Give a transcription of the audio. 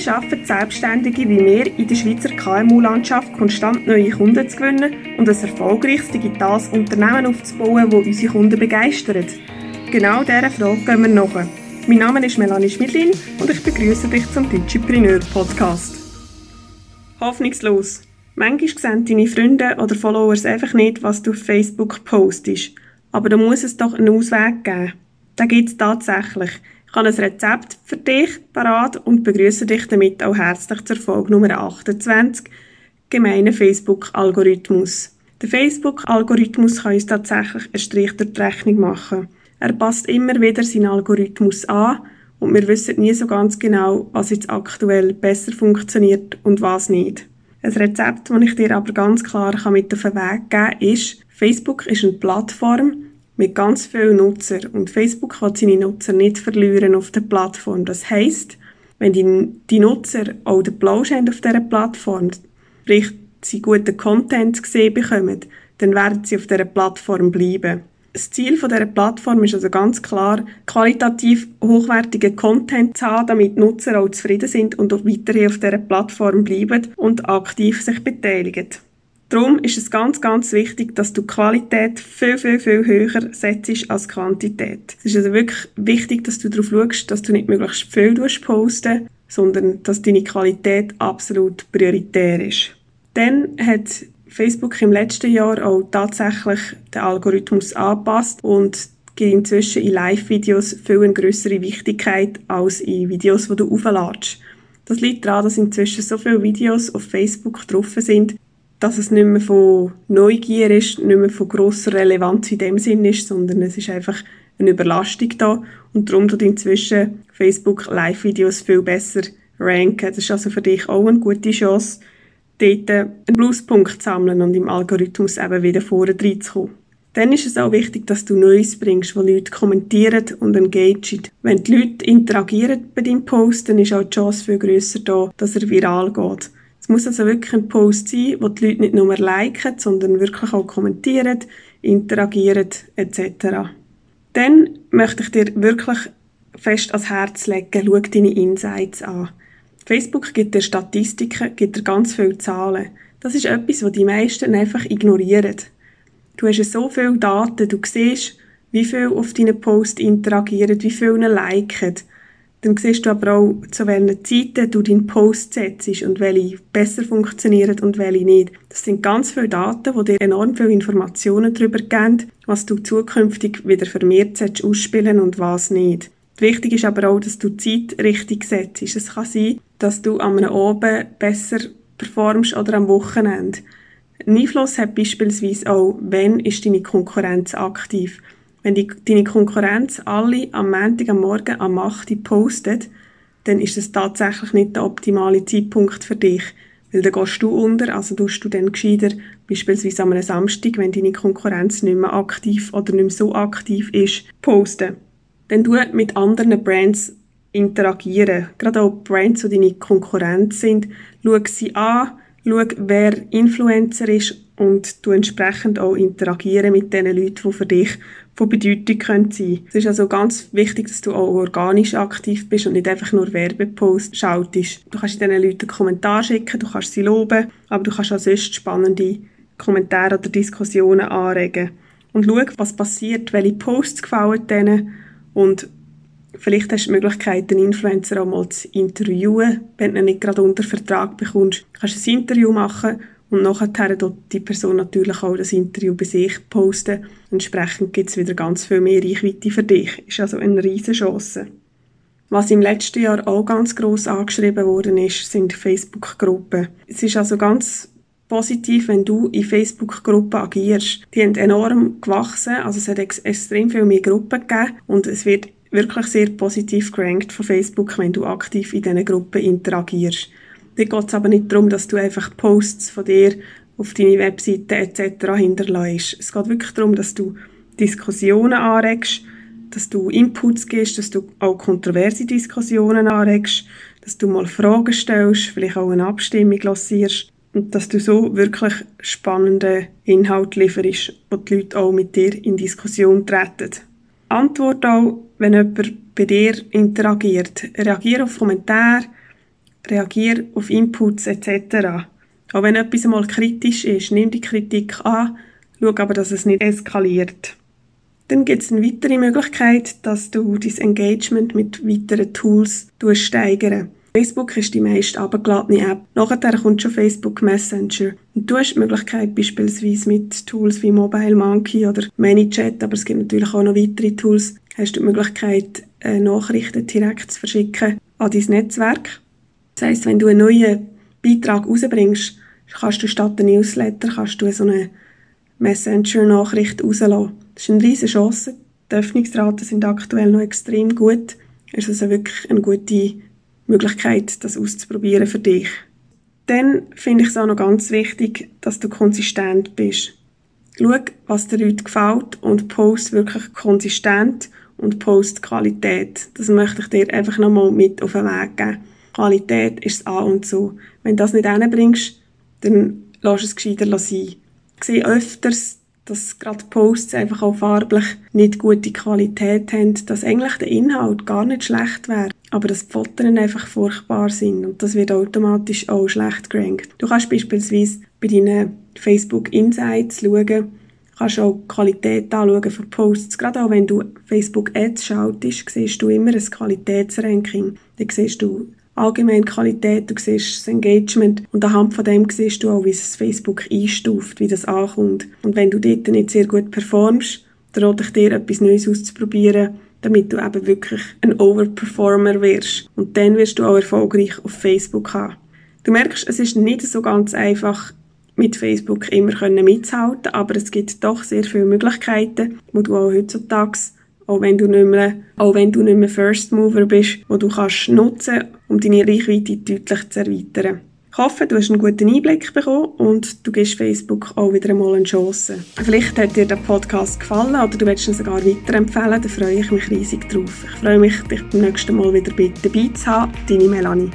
Wie schaffen Selbstständige wie wir in der Schweizer KMU-Landschaft konstant neue Kunden zu gewinnen und ein erfolgreiches digitales Unternehmen aufzubauen, das unsere Kunden begeistert? Genau dieser Frage gehen wir nach. Mein Name ist Melanie Schmidlin und ich begrüße dich zum Digipreneur Podcast. Hoffnungslos. Manchmal sehen deine Freunde oder Followers einfach nicht, was du auf Facebook postest. Aber da muss es doch einen Ausweg geben. Da gibt es tatsächlich. Ich habe ein Rezept für dich parat und begrüße dich damit auch herzlich zur Folge Nummer 28, gemeiner Facebook-Algorithmus. Der Facebook-Algorithmus kann uns tatsächlich einen Strich durch die Rechnung machen. Er passt immer wieder seinen Algorithmus an und wir wissen nie so ganz genau, was jetzt aktuell besser funktioniert und was nicht. Ein Rezept, das ich dir aber ganz klar mit auf den Weg geben kann, ist, Facebook ist eine Plattform mit ganz vielen Nutzern und Facebook will seine Nutzer nicht verlieren auf der Plattform. Das heisst, wenn die, die Nutzer auch den Plausch haben auf dieser Plattform, sprich, sie guten Content gesehen bekommen, dann werden sie auf dieser Plattform bleiben. Das Ziel dieser Plattform ist also ganz klar, qualitativ hochwertigen Content zu haben, damit die Nutzer auch zufrieden sind und auch weiterhin auf dieser Plattform bleiben und aktiv sich beteiligen. Darum ist es ganz, ganz wichtig, dass du Qualität viel, viel, viel höher setzt als Quantität. Es ist also wirklich wichtig, dass du darauf schaust, dass du nicht möglichst viel posten sondern dass deine Qualität absolut prioritär ist. Dann hat Facebook im letzten Jahr auch tatsächlich den Algorithmus angepasst und gibt inzwischen in Live-Videos viel eine grössere Wichtigkeit als in Videos, die du aufladest. Das liegt daran, dass inzwischen so viele Videos auf Facebook drauf sind, dass es nicht mehr von Neugier ist, nicht mehr von grosser Relevanz in dem Sinn ist, sondern es ist einfach eine Überlastung da und darum tut inzwischen Facebook Live-Videos viel besser ranken. Das ist also für dich auch eine gute Chance, dort einen Pluspunkt zu sammeln und im Algorithmus eben wieder vorne reinzukommen. Dann ist es auch wichtig, dass du Neues bringst, wo Leute kommentieren und engagieren. Wenn die Leute interagieren bei deinem Post, dann ist auch die Chance viel grösser da, dass er viral geht. Es muss also wirklich ein Post sein, wo die Leute nicht nur liken, sondern wirklich auch kommentieren, interagieren etc. Dann möchte ich dir wirklich fest ans Herz legen, schau deine Insights an. Facebook gibt dir Statistiken, gibt dir ganz viele Zahlen. Das ist etwas, was die meisten einfach ignorieren. Du hast so viele Daten, du siehst, wie viel auf deinen Post interagieren, wie viele liken. Dann siehst du aber auch, zu welchen Zeiten du deinen Post setzt und welche besser funktionieren und welche nicht. Das sind ganz viele Daten, die dir enorm viele Informationen darüber geben, was du zukünftig wieder vermehrt ausspielen und was nicht. Wichtig ist aber auch, dass du die Zeit richtig setzt. Es kann sein, dass du am Oben besser performst oder am Wochenende. Ein Einfluss hat beispielsweise auch, wenn ist deine Konkurrenz aktiv. Wenn die, deine Konkurrenz alle am Montag am Morgen am 8 Uhr postet, dann ist es tatsächlich nicht der optimale Zeitpunkt für dich. Weil dann gehst du unter, also tust du dann gescheiter, beispielsweise am Samstag, wenn deine Konkurrenz nicht mehr aktiv oder nicht mehr so aktiv ist, posten. Dann du mit anderen Brands interagieren. Gerade auch Brands, die deine Konkurrenz sind. Schau sie an, schau, wer Influencer ist und du entsprechend auch interagieren mit den Leuten, die für dich von Bedeutung können sein Es ist also ganz wichtig, dass du auch organisch aktiv bist und nicht einfach nur Werbeposts schaltest. Du kannst diesen Leuten einen Kommentar schicken, du kannst sie loben, aber du kannst auch sonst spannende Kommentare oder Diskussionen anregen. Und schau, was passiert, welche Posts gefallen denen und Vielleicht hast du die Möglichkeit, einen Influencer auch mal zu interviewen, wenn du ihn nicht gerade unter Vertrag bekommst. Du kannst ein Interview machen und nachher tut die Person natürlich auch das Interview bei sich posten. Entsprechend gibt es wieder ganz viel mehr Reichweite für dich. Ist also eine riesige Chance. Was im letzten Jahr auch ganz gross angeschrieben worden ist, sind Facebook-Gruppen. Es ist also ganz positiv, wenn du in Facebook-Gruppen agierst. Die haben enorm gewachsen, also es hat ex extrem viel mehr Gruppen gegeben und es wird wirklich sehr positiv gerankt von Facebook, wenn du aktiv in diesen Gruppen interagierst. Da geht es aber nicht darum, dass du einfach Posts von dir auf deine Webseite etc. hinterlässt. Es geht wirklich darum, dass du Diskussionen anregst, dass du Inputs gibst, dass du auch kontroverse Diskussionen anregst, dass du mal Fragen stellst, vielleicht auch eine Abstimmung lancierst und dass du so wirklich spannende Inhalt lieferst, wo die Leute auch mit dir in Diskussion treten. Antwort auch, wenn jemand bei dir interagiert. Reagiere auf Kommentare reagier auf Inputs etc. Auch wenn etwas einmal kritisch ist, nimm die Kritik an, schau aber, dass es nicht eskaliert. Dann gibt es eine weitere Möglichkeit, dass du dein Engagement mit weiteren Tools steigern Facebook ist die meist abgeladene App. Nachher kommt schon Facebook Messenger. Und du hast die Möglichkeit, beispielsweise mit Tools wie Mobile Monkey oder ManyChat, aber es gibt natürlich auch noch weitere Tools, hast du die Möglichkeit, äh, Nachrichten direkt zu verschicken an dein Netzwerk. Das heisst, wenn du einen neuen Beitrag rausbringst, kannst du statt der Newsletter kannst du so eine Messenger-Nachricht rauslassen. Das ist eine riesige Chance. Die Öffnungsraten sind aktuell noch extrem gut. Es ist also wirklich eine gute Möglichkeit, das auszuprobieren für dich. Dann finde ich es auch noch ganz wichtig, dass du konsistent bist. Schau, was dir heute gefällt und post wirklich konsistent und post Qualität. Das möchte ich dir einfach nochmal mit auf den Weg geben. Qualität ist das A und so. Wenn du das nicht hinbringst, dann lass es gescheiter sein. Ich sehe öfters, dass gerade Posts einfach auch farblich nicht gute Qualität haben, dass eigentlich der Inhalt gar nicht schlecht wäre, aber dass die Fotos einfach furchtbar sind und das wird automatisch auch schlecht gerankt. Du kannst beispielsweise bei deinen Facebook Insights schauen, kannst auch die Qualität anschauen von Posts. Gerade auch wenn du Facebook Ads schaltest, siehst du immer ein Qualitätsranking. Dann siehst du allgemeine Qualität, du siehst das Engagement und anhand von dem siehst du auch, wie es Facebook einstuft, wie das ankommt. Und wenn du dort nicht sehr gut performst, dann rate ich dir, etwas Neues auszuprobieren, damit du eben wirklich ein Overperformer wirst. Und dann wirst du auch erfolgreich auf Facebook haben. Du merkst, es ist nicht so ganz einfach, mit Facebook immer mitzuhalten, aber es gibt doch sehr viele Möglichkeiten, wo du auch heutzutage auch wenn du nicht mehr, auch wenn du nicht mehr First Mover bist, wo du kannst nutzen, um deine Reichweite deutlich zu erweitern. Ich hoffe, du hast einen guten Einblick bekommen und du gibst Facebook auch wieder einmal eine Chance. Vielleicht hat dir der Podcast gefallen oder du willst ihn sogar weiterempfehlen, dann freue ich mich riesig drauf. Ich freue mich, dich beim nächsten Mal wieder dabei zu haben. Deine Melanie.